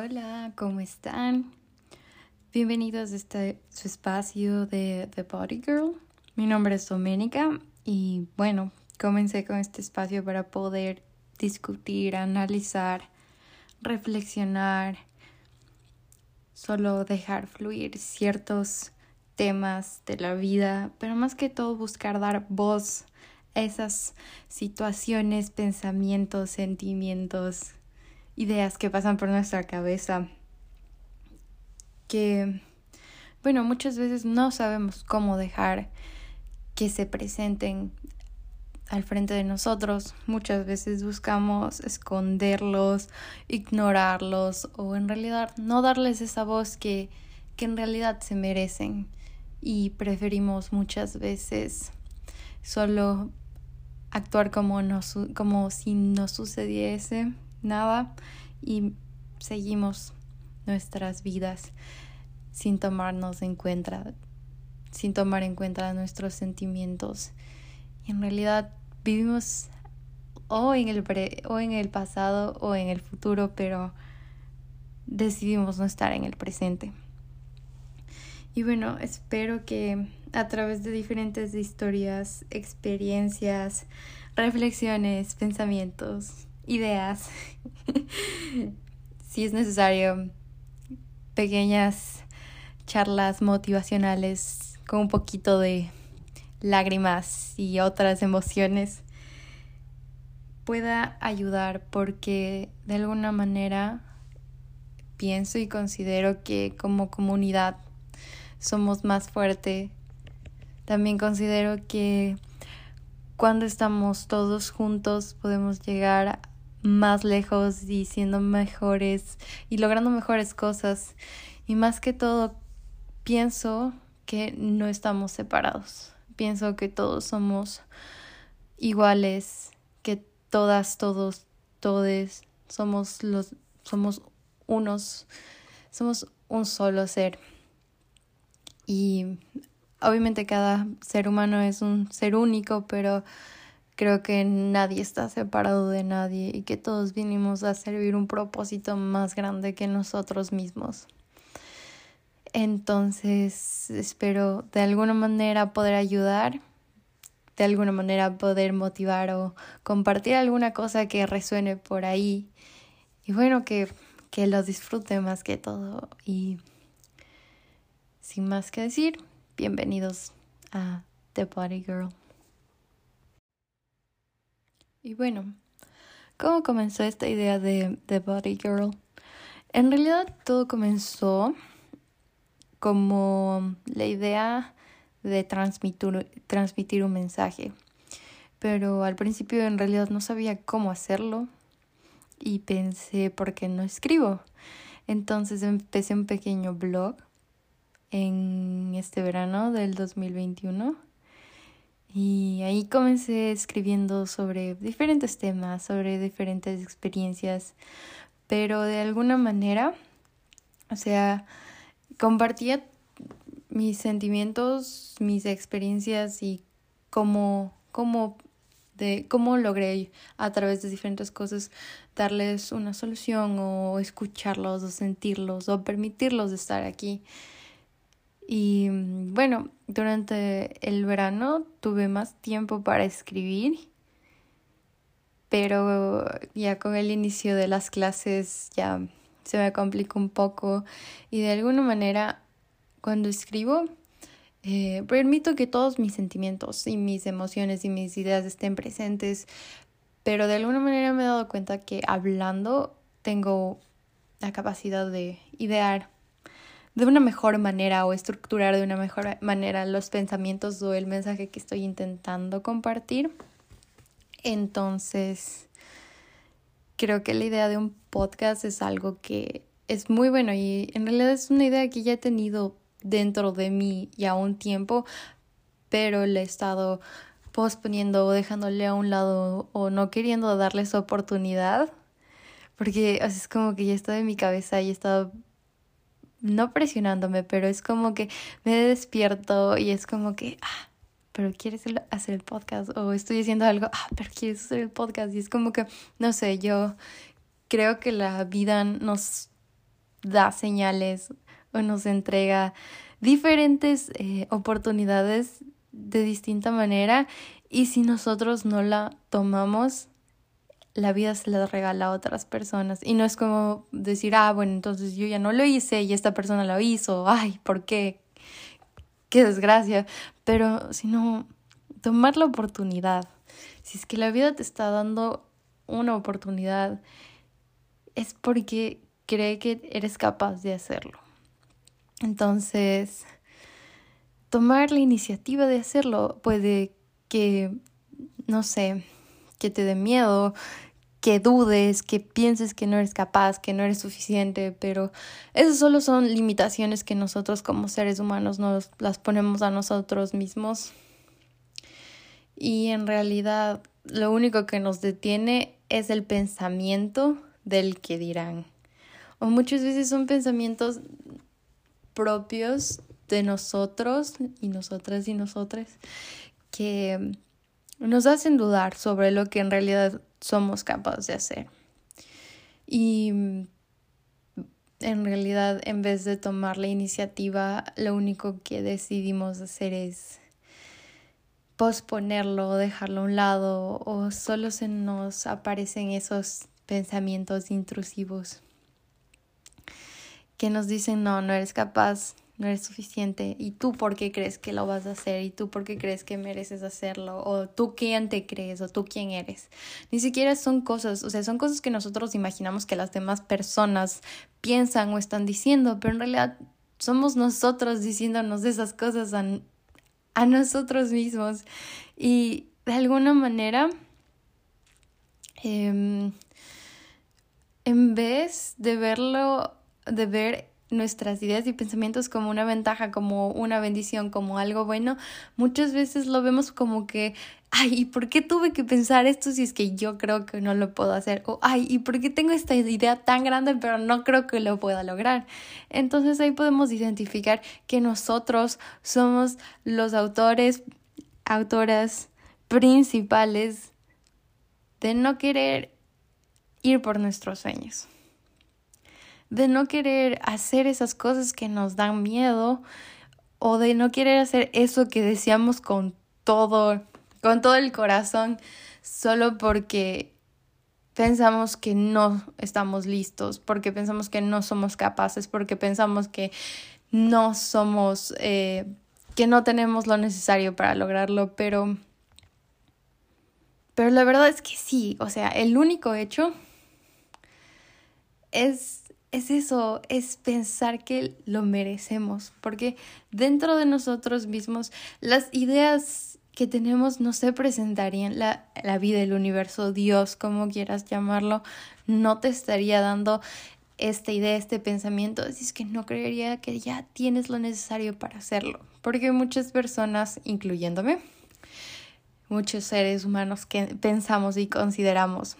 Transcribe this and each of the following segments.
Hola, ¿cómo están? Bienvenidos a este su espacio de The Body Girl. Mi nombre es Doménica y bueno, comencé con este espacio para poder discutir, analizar, reflexionar, solo dejar fluir ciertos temas de la vida, pero más que todo buscar dar voz a esas situaciones, pensamientos, sentimientos ideas que pasan por nuestra cabeza que, bueno, muchas veces no sabemos cómo dejar que se presenten al frente de nosotros. Muchas veces buscamos esconderlos, ignorarlos o en realidad no darles esa voz que, que en realidad se merecen. Y preferimos muchas veces solo actuar como, no, como si no sucediese nada y seguimos nuestras vidas sin tomarnos en cuenta, sin tomar en cuenta nuestros sentimientos. Y en realidad vivimos o en el o en el pasado o en el futuro, pero decidimos no estar en el presente. Y bueno, espero que a través de diferentes historias, experiencias, reflexiones, pensamientos, ideas. si es necesario, pequeñas charlas motivacionales con un poquito de lágrimas y otras emociones pueda ayudar porque de alguna manera pienso y considero que como comunidad somos más fuerte. También considero que cuando estamos todos juntos podemos llegar más lejos y siendo mejores y logrando mejores cosas. Y más que todo, pienso que no estamos separados. Pienso que todos somos iguales, que todas, todos, todes somos los somos unos, somos un solo ser. Y obviamente cada ser humano es un ser único, pero Creo que nadie está separado de nadie y que todos vinimos a servir un propósito más grande que nosotros mismos. Entonces, espero de alguna manera poder ayudar, de alguna manera poder motivar o compartir alguna cosa que resuene por ahí. Y bueno, que, que lo disfrute más que todo. Y sin más que decir, bienvenidos a The Body Girl. Y bueno, ¿cómo comenzó esta idea de The Body Girl? En realidad todo comenzó como la idea de transmitir, transmitir un mensaje. Pero al principio en realidad no sabía cómo hacerlo y pensé, ¿por qué no escribo? Entonces empecé un pequeño blog en este verano del 2021 y ahí comencé escribiendo sobre diferentes temas, sobre diferentes experiencias, pero de alguna manera, o sea, compartía mis sentimientos, mis experiencias y cómo, cómo, de, cómo logré a través de diferentes cosas darles una solución o escucharlos o sentirlos o permitirlos estar aquí. Y mm, bueno, durante el verano tuve más tiempo para escribir, pero ya con el inicio de las clases ya se me complicó un poco y de alguna manera cuando escribo eh, permito que todos mis sentimientos y mis emociones y mis ideas estén presentes, pero de alguna manera me he dado cuenta que hablando tengo la capacidad de idear de una mejor manera o estructurar de una mejor manera los pensamientos o el mensaje que estoy intentando compartir. Entonces, creo que la idea de un podcast es algo que es muy bueno y en realidad es una idea que ya he tenido dentro de mí ya un tiempo, pero le he estado posponiendo o dejándole a un lado o no queriendo darles oportunidad porque es como que ya está en mi cabeza y he estado no presionándome, pero es como que me despierto y es como que, ah, pero quieres hacer el podcast o estoy haciendo algo, ah, pero quieres hacer el podcast y es como que, no sé, yo creo que la vida nos da señales o nos entrega diferentes eh, oportunidades de distinta manera y si nosotros no la tomamos, la vida se la regala a otras personas. Y no es como decir, ah, bueno, entonces yo ya no lo hice y esta persona lo hizo, ay, ¿por qué? Qué desgracia. Pero sino tomar la oportunidad. Si es que la vida te está dando una oportunidad, es porque cree que eres capaz de hacerlo. Entonces, tomar la iniciativa de hacerlo puede que, no sé, que te dé miedo, que dudes, que pienses que no eres capaz, que no eres suficiente, pero esas solo son limitaciones que nosotros como seres humanos nos las ponemos a nosotros mismos. Y en realidad lo único que nos detiene es el pensamiento del que dirán. O muchas veces son pensamientos propios de nosotros y nosotras y nosotras que nos hacen dudar sobre lo que en realidad somos capaces de hacer. Y en realidad, en vez de tomar la iniciativa, lo único que decidimos hacer es posponerlo, dejarlo a un lado o solo se nos aparecen esos pensamientos intrusivos que nos dicen no, no eres capaz, no eres suficiente. Y tú por qué crees que lo vas a hacer y tú por qué crees que mereces hacerlo o tú quién te crees o tú quién eres. Ni siquiera son cosas, o sea, son cosas que nosotros imaginamos que las demás personas piensan o están diciendo, pero en realidad somos nosotros diciéndonos esas cosas a, a nosotros mismos. Y de alguna manera eh, en vez de verlo, de ver nuestras ideas y pensamientos como una ventaja, como una bendición, como algo bueno, muchas veces lo vemos como que, ay, ¿y por qué tuve que pensar esto si es que yo creo que no lo puedo hacer? O, ay, ¿y por qué tengo esta idea tan grande pero no creo que lo pueda lograr? Entonces ahí podemos identificar que nosotros somos los autores, autoras principales de no querer ir por nuestros sueños de no querer hacer esas cosas que nos dan miedo o de no querer hacer eso que deseamos con todo, con todo el corazón, solo porque pensamos que no estamos listos, porque pensamos que no somos capaces, porque pensamos que no somos, eh, que no tenemos lo necesario para lograrlo, pero, pero la verdad es que sí, o sea, el único hecho es es eso, es pensar que lo merecemos, porque dentro de nosotros mismos las ideas que tenemos no se presentarían, la, la vida, el universo, Dios, como quieras llamarlo, no te estaría dando esta idea, este pensamiento, así es que no creería que ya tienes lo necesario para hacerlo, porque muchas personas, incluyéndome, muchos seres humanos que pensamos y consideramos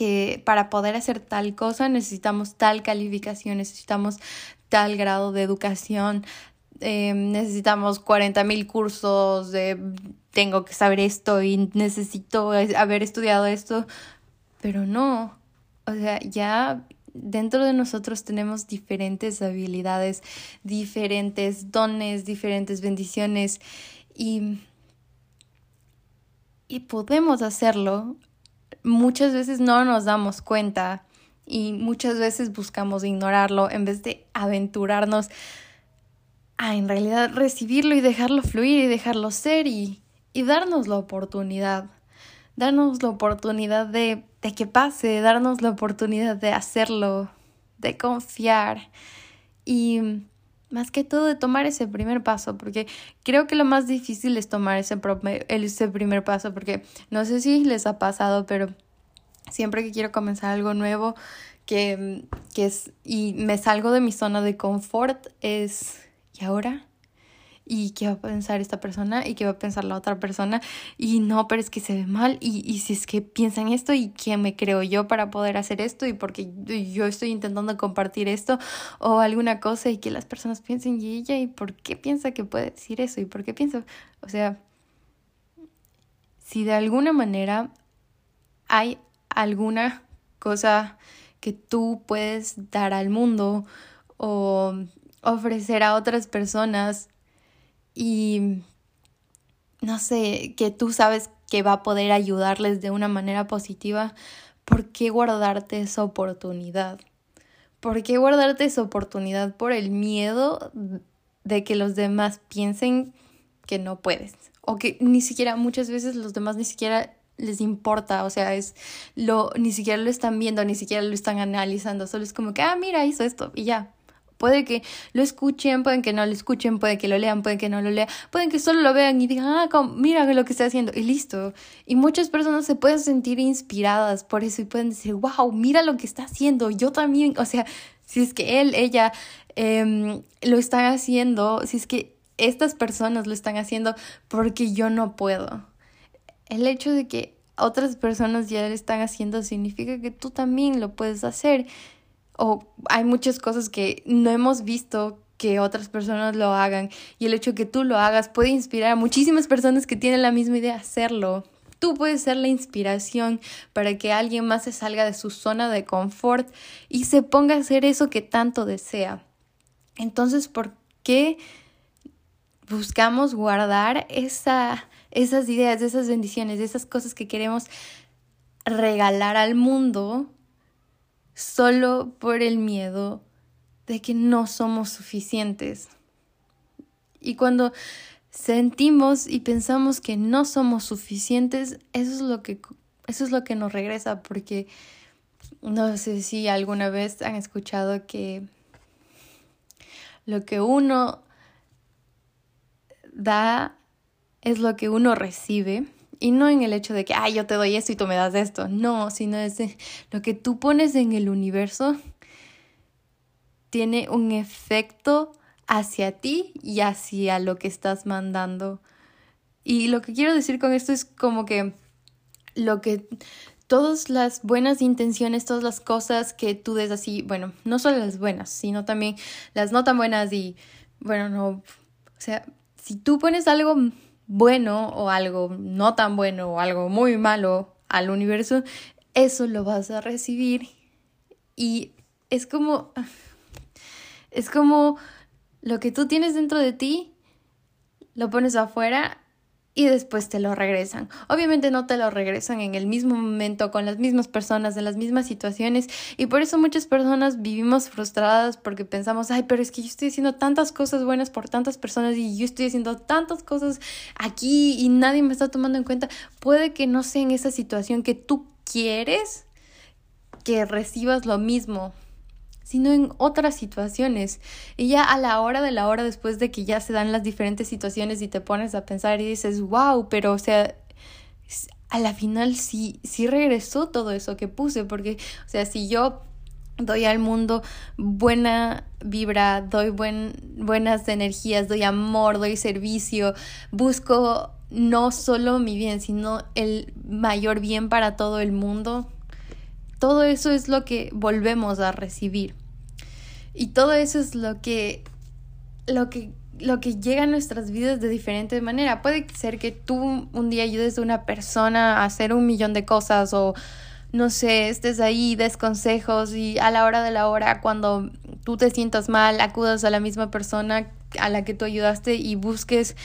que para poder hacer tal cosa necesitamos tal calificación, necesitamos tal grado de educación, eh, necesitamos 40 mil cursos tengo que saber esto y necesito haber estudiado esto, pero no, o sea, ya dentro de nosotros tenemos diferentes habilidades, diferentes dones, diferentes bendiciones y, y podemos hacerlo muchas veces no nos damos cuenta y muchas veces buscamos ignorarlo en vez de aventurarnos a en realidad recibirlo y dejarlo fluir y dejarlo ser y, y darnos la oportunidad, darnos la oportunidad de, de que pase, darnos la oportunidad de hacerlo, de confiar. Y más que todo de tomar ese primer paso, porque creo que lo más difícil es tomar ese, ese primer paso, porque no sé si les ha pasado, pero siempre que quiero comenzar algo nuevo, que, que es, y me salgo de mi zona de confort, es, ¿y ahora? Y qué va a pensar esta persona y qué va a pensar la otra persona. Y no, pero es que se ve mal y, y si es que piensan esto y quién me creo yo para poder hacer esto y porque yo estoy intentando compartir esto o alguna cosa y que las personas piensen y ella y por qué piensa que puede decir eso y por qué piensa, o sea, si de alguna manera hay alguna cosa que tú puedes dar al mundo o ofrecer a otras personas y no sé, que tú sabes que va a poder ayudarles de una manera positiva, ¿por qué guardarte esa oportunidad? ¿Por qué guardarte esa oportunidad por el miedo de que los demás piensen que no puedes? O que ni siquiera muchas veces los demás ni siquiera les importa, o sea, es lo ni siquiera lo están viendo, ni siquiera lo están analizando, solo es como que, ah, mira, hizo esto y ya. Puede que lo escuchen, pueden que no lo escuchen, puede que lo lean, puede que no lo lean, pueden que solo lo vean y digan, ah, mira lo que está haciendo y listo. Y muchas personas se pueden sentir inspiradas por eso y pueden decir, wow, mira lo que está haciendo, yo también, o sea, si es que él, ella em, lo están haciendo, si es que estas personas lo están haciendo porque yo no puedo. El hecho de que otras personas ya lo están haciendo significa que tú también lo puedes hacer o hay muchas cosas que no hemos visto que otras personas lo hagan y el hecho de que tú lo hagas puede inspirar a muchísimas personas que tienen la misma idea de hacerlo. Tú puedes ser la inspiración para que alguien más se salga de su zona de confort y se ponga a hacer eso que tanto desea. Entonces, ¿por qué buscamos guardar esa, esas ideas, esas bendiciones, esas cosas que queremos regalar al mundo solo por el miedo de que no somos suficientes. Y cuando sentimos y pensamos que no somos suficientes, eso es lo que eso es lo que nos regresa porque no sé si alguna vez han escuchado que lo que uno da es lo que uno recibe y no en el hecho de que, ay, yo te doy esto y tú me das esto. No, sino es lo que tú pones en el universo tiene un efecto hacia ti y hacia lo que estás mandando. Y lo que quiero decir con esto es como que lo que todas las buenas intenciones, todas las cosas que tú des así, bueno, no solo las buenas, sino también las no tan buenas y, bueno, no, o sea, si tú pones algo bueno o algo no tan bueno o algo muy malo al universo, eso lo vas a recibir. Y es como es como lo que tú tienes dentro de ti lo pones afuera y después te lo regresan. Obviamente no te lo regresan en el mismo momento, con las mismas personas, en las mismas situaciones, y por eso muchas personas vivimos frustradas porque pensamos, ay, pero es que yo estoy haciendo tantas cosas buenas por tantas personas y yo estoy haciendo tantas cosas aquí y nadie me está tomando en cuenta. Puede que no sea en esa situación que tú quieres que recibas lo mismo sino en otras situaciones. Y ya a la hora de la hora, después de que ya se dan las diferentes situaciones y te pones a pensar y dices, wow, pero o sea, a la final sí, sí regresó todo eso que puse, porque, o sea, si yo doy al mundo buena vibra, doy buen, buenas energías, doy amor, doy servicio, busco no solo mi bien, sino el mayor bien para todo el mundo. Todo eso es lo que volvemos a recibir. Y todo eso es lo que, lo que, lo que llega a nuestras vidas de diferente manera. Puede ser que tú un día ayudes a una persona a hacer un millón de cosas o no sé, estés ahí, des consejos y a la hora de la hora, cuando tú te sientas mal, acudas a la misma persona a la que tú ayudaste y busques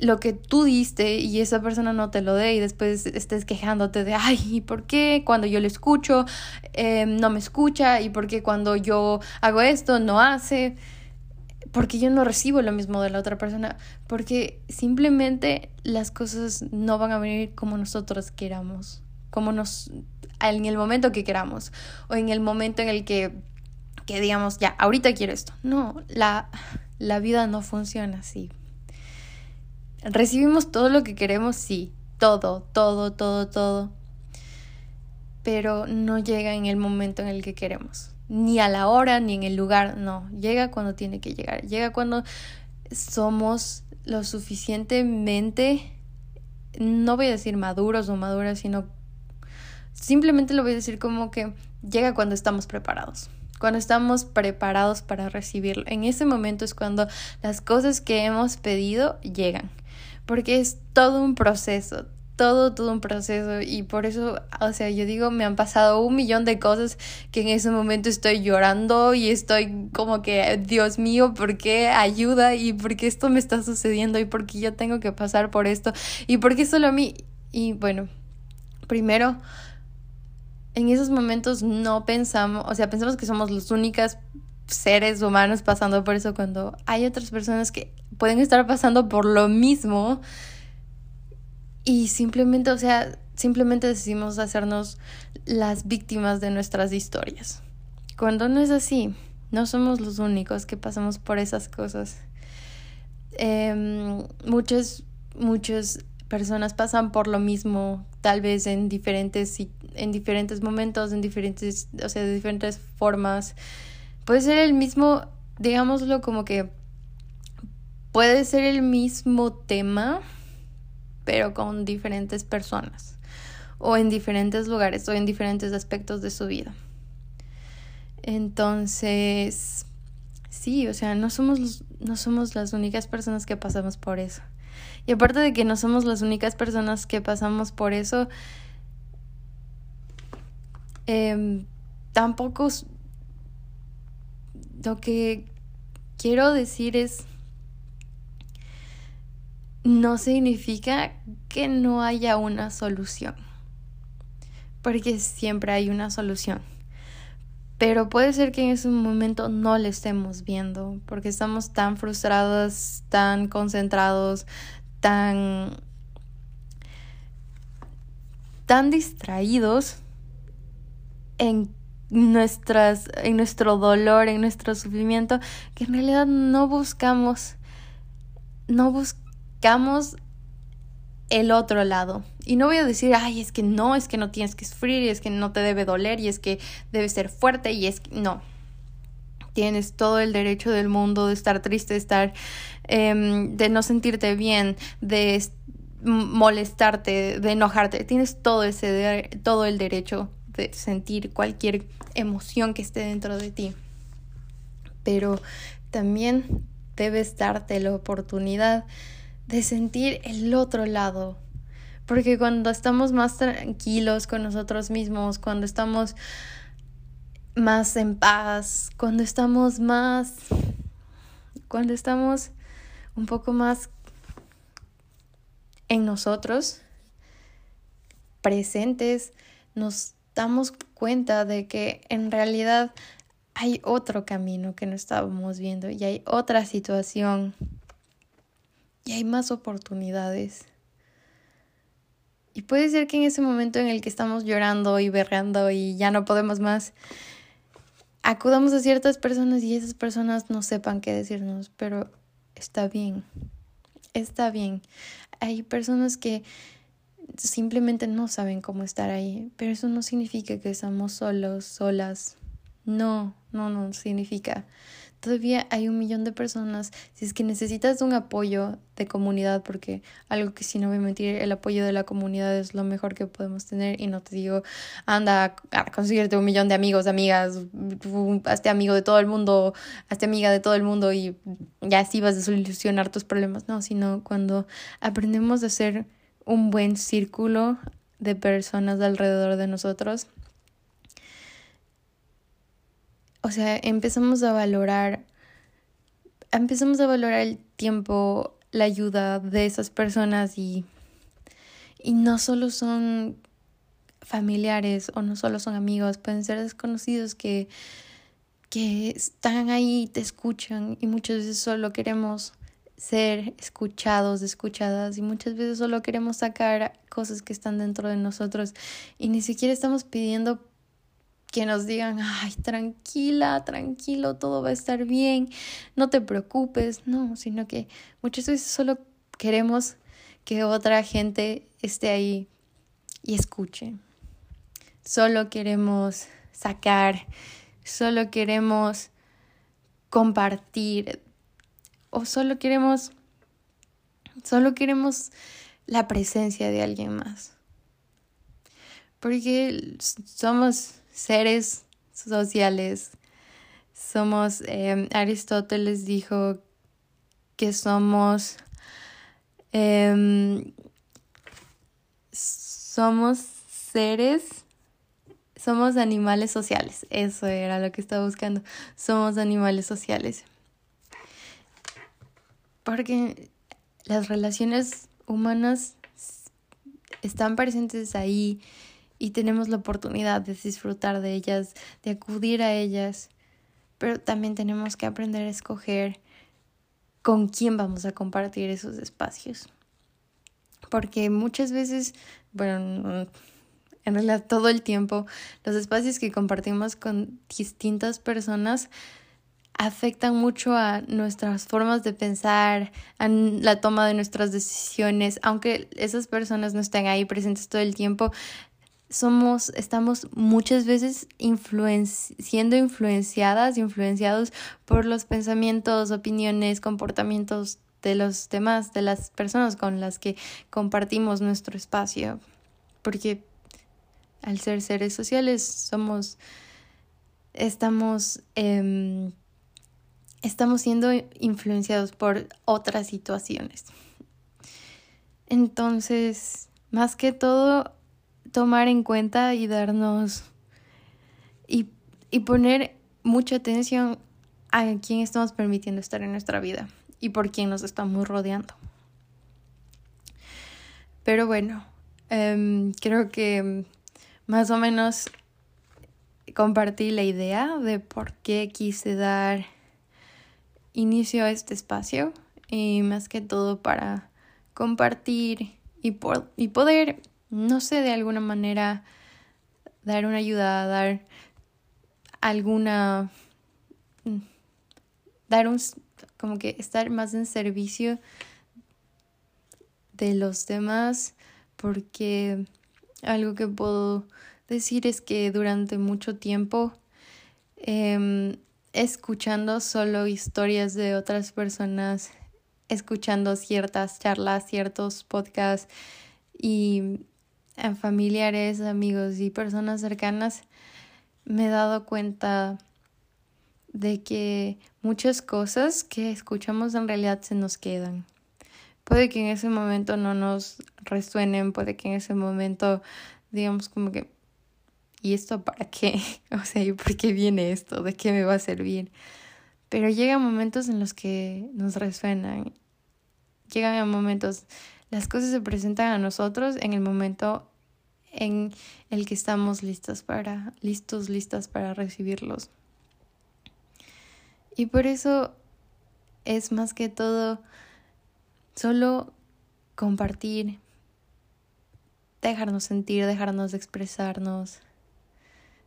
lo que tú diste y esa persona no te lo dé y después estés quejándote de, ay, ¿y por qué cuando yo le escucho em, no me escucha? ¿Y por qué cuando yo hago esto no hace? Porque yo no recibo lo mismo de la otra persona, porque simplemente las cosas no van a venir como nosotros queramos, como nos en el momento que queramos o en el momento en el que que digamos, ya, ahorita quiero esto. No, la la vida no funciona así. Recibimos todo lo que queremos, sí, todo, todo, todo, todo. Pero no llega en el momento en el que queremos. Ni a la hora, ni en el lugar, no. Llega cuando tiene que llegar. Llega cuando somos lo suficientemente, no voy a decir maduros o maduras, sino simplemente lo voy a decir como que llega cuando estamos preparados cuando estamos preparados para recibirlo. En ese momento es cuando las cosas que hemos pedido llegan porque es todo un proceso. todo, todo un proceso y por eso, o sea, yo digo, me han pasado un millón de cosas que en ese momento estoy llorando y estoy como que, Dios mío, ¿por qué ayuda? ¿Y por qué esto me está sucediendo? ¿Y por qué yo tengo que pasar por esto? ¿Y por qué solo a mí? Y bueno, primero, en esos momentos no pensamos, o sea, pensamos que somos los únicos seres humanos pasando por eso cuando hay otras personas que pueden estar pasando por lo mismo y simplemente, o sea, simplemente decidimos hacernos las víctimas de nuestras historias. Cuando no es así, no somos los únicos que pasamos por esas cosas. Eh, muchas, muchas personas pasan por lo mismo, tal vez en diferentes, en diferentes momentos, en diferentes, o sea, de diferentes formas. Puede ser el mismo, digámoslo como que puede ser el mismo tema, pero con diferentes personas o en diferentes lugares o en diferentes aspectos de su vida. Entonces, sí, o sea, no somos, no somos las únicas personas que pasamos por eso. Y aparte de que no somos las únicas personas que pasamos por eso, eh, tampoco lo que quiero decir es no significa que no haya una solución, porque siempre hay una solución. Pero puede ser que en ese momento no le estemos viendo, porque estamos tan frustrados, tan concentrados, tan tan distraídos en nuestras en nuestro dolor, en nuestro sufrimiento, que en realidad no buscamos no buscamos el otro lado. Y no voy a decir, ay, es que no, es que no tienes que sufrir, y es que no te debe doler, y es que debes ser fuerte, y es que no. Tienes todo el derecho del mundo de estar triste, de estar, em, de no sentirte bien, de molestarte, de enojarte. Tienes todo ese, todo el derecho de sentir cualquier emoción que esté dentro de ti. Pero también debes darte la oportunidad de sentir el otro lado. Porque cuando estamos más tranquilos con nosotros mismos, cuando estamos más en paz, cuando estamos más, cuando estamos un poco más en nosotros, presentes, nos damos cuenta de que en realidad hay otro camino que no estábamos viendo y hay otra situación y hay más oportunidades. Y puede ser que en ese momento en el que estamos llorando y berrando y ya no podemos más, acudamos a ciertas personas y esas personas no sepan qué decirnos, pero está bien, está bien. Hay personas que simplemente no saben cómo estar ahí, pero eso no significa que estamos solos, solas. No, no, no significa. Todavía hay un millón de personas. Si es que necesitas un apoyo de comunidad, porque algo que si no voy a mentir, el apoyo de la comunidad es lo mejor que podemos tener. Y no te digo, anda a conseguirte un millón de amigos, amigas, hazte amigo de todo el mundo, hazte amiga de todo el mundo y ya así vas a solucionar tus problemas. No, sino cuando aprendemos a hacer un buen círculo de personas alrededor de nosotros. O sea, empezamos a valorar, empezamos a valorar el tiempo, la ayuda de esas personas y, y no solo son familiares o no solo son amigos, pueden ser desconocidos que, que están ahí, te escuchan y muchas veces solo queremos ser escuchados, escuchadas y muchas veces solo queremos sacar cosas que están dentro de nosotros y ni siquiera estamos pidiendo que nos digan, ay, tranquila, tranquilo, todo va a estar bien, no te preocupes, no, sino que muchas veces solo queremos que otra gente esté ahí y escuche. Solo queremos sacar, solo queremos compartir o solo queremos solo queremos la presencia de alguien más. Porque somos seres sociales. Somos, em, Aristóteles dijo que somos, em, somos seres, somos animales sociales. Eso era lo que estaba buscando. Somos animales sociales. Porque las relaciones humanas están presentes ahí y tenemos la oportunidad de disfrutar de ellas, de acudir a ellas, pero también tenemos que aprender a escoger con quién vamos a compartir esos espacios. Porque muchas veces, bueno, en realidad todo el tiempo, los espacios que compartimos con distintas personas afectan mucho a nuestras formas de pensar, a la toma de nuestras decisiones, aunque esas personas no estén ahí presentes todo el tiempo, somos, estamos muchas veces siendo influenciadas, influenciados por los pensamientos, opiniones, comportamientos de los demás, de las personas con las que compartimos nuestro espacio. Porque al ser seres sociales somos, estamos, eh, estamos siendo influenciados por otras situaciones. Entonces, más que todo, tomar en cuenta y darnos y, y poner mucha atención a quién estamos permitiendo estar en nuestra vida y por quién nos estamos rodeando. Pero bueno, em, creo que más o menos compartí la idea de por qué quise dar inicio este espacio y más que todo para compartir y, por, y poder, no sé, de alguna manera dar una ayuda, dar alguna, dar un, como que estar más en servicio de los demás porque algo que puedo decir es que durante mucho tiempo eh, escuchando solo historias de otras personas, escuchando ciertas charlas, ciertos podcasts y en familiares, amigos y personas cercanas, me he dado cuenta de que muchas cosas que escuchamos en realidad se nos quedan. Puede que en ese momento no nos resuenen, puede que en ese momento digamos como que ¿y esto para qué? O sea, ¿y por qué viene esto? ¿De qué me va a servir? Pero llegan momentos en los que nos resuenan. Llegan momentos, las cosas se presentan a nosotros en el momento en el que estamos listas para, listos, listas para recibirlos. Y por eso es más que todo solo compartir, dejarnos sentir, dejarnos expresarnos,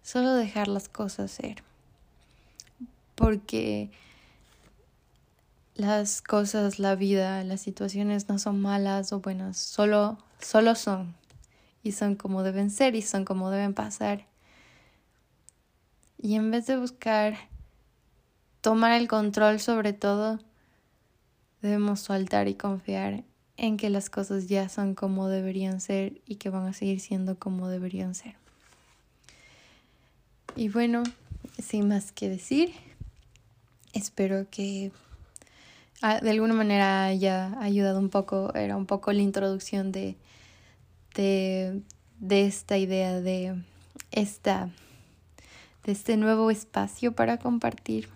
solo dejar las cosas ser. Porque las cosas, la vida, las situaciones no son malas o buenas, solo, solo son. Y son como deben ser y son como deben pasar. Y en vez de buscar tomar el control sobre todo, debemos soltar y confiar en que las cosas ya son como deberían ser y que van a seguir siendo como deberían ser. Y bueno, sin más que decir, espero que ah, de alguna manera haya ayudado un poco, era un poco la introducción de, de, de esta idea de esta de este nuevo espacio para compartir.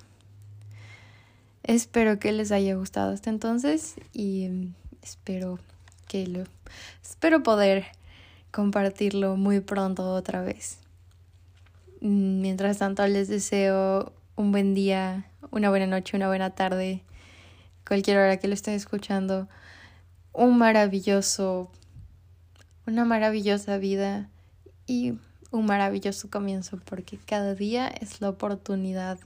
Espero que les haya gustado hasta entonces y espero que lo espero poder compartirlo muy pronto otra vez. Mm, mientras tanto, les deseo un buen día, una buena noche, una buena tarde, cualquier hora que lo estén escuchando, un maravilloso, una maravillosa vida y un maravilloso comienzo, porque cada día es la oportunidad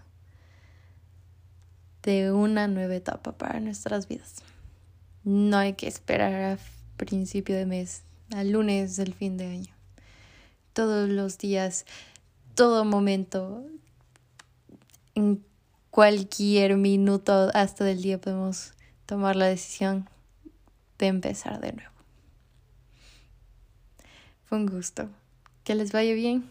de una nueva etapa para nuestras vidas. No hay que esperar a principio de mes, al lunes del fin de año. Todos los días todo momento, en cualquier minuto hasta del día podemos tomar la decisión de empezar de nuevo. Fue un gusto. Que les vaya bien.